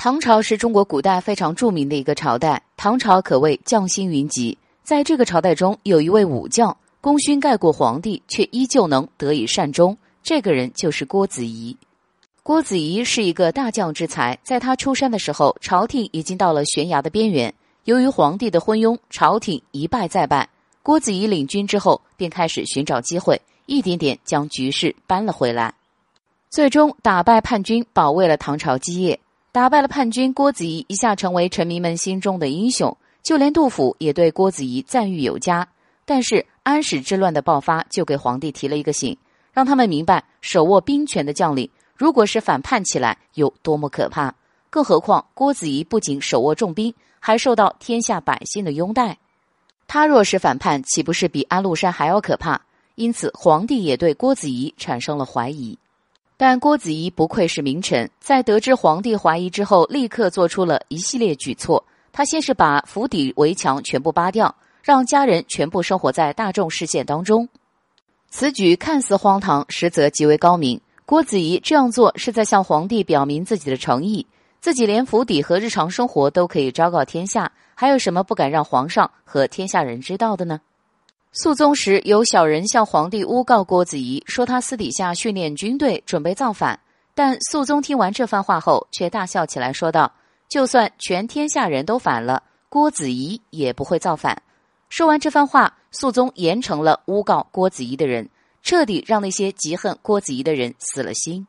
唐朝是中国古代非常著名的一个朝代，唐朝可谓将星云集。在这个朝代中，有一位武将，功勋盖过皇帝，却依旧能得以善终。这个人就是郭子仪。郭子仪是一个大将之才，在他出山的时候，朝廷已经到了悬崖的边缘。由于皇帝的昏庸，朝廷一败再败。郭子仪领军之后，便开始寻找机会，一点点将局势扳了回来，最终打败叛军，保卫了唐朝基业。打败了叛军，郭子仪一下成为臣民们心中的英雄，就连杜甫也对郭子仪赞誉有加。但是安史之乱的爆发，就给皇帝提了一个醒，让他们明白手握兵权的将领，如果是反叛起来有多么可怕。更何况郭子仪不仅手握重兵，还受到天下百姓的拥戴，他若是反叛，岂不是比安禄山还要可怕？因此，皇帝也对郭子仪产生了怀疑。但郭子仪不愧是名臣，在得知皇帝怀疑之后，立刻做出了一系列举措。他先是把府邸围墙全部扒掉，让家人全部生活在大众视线当中。此举看似荒唐，实则极为高明。郭子仪这样做是在向皇帝表明自己的诚意。自己连府邸和日常生活都可以昭告天下，还有什么不敢让皇上和天下人知道的呢？肃宗时，有小人向皇帝诬告郭子仪，说他私底下训练军队，准备造反。但肃宗听完这番话后，却大笑起来，说道：“就算全天下人都反了，郭子仪也不会造反。”说完这番话，肃宗严惩了诬告郭子仪的人，彻底让那些嫉恨郭子仪的人死了心。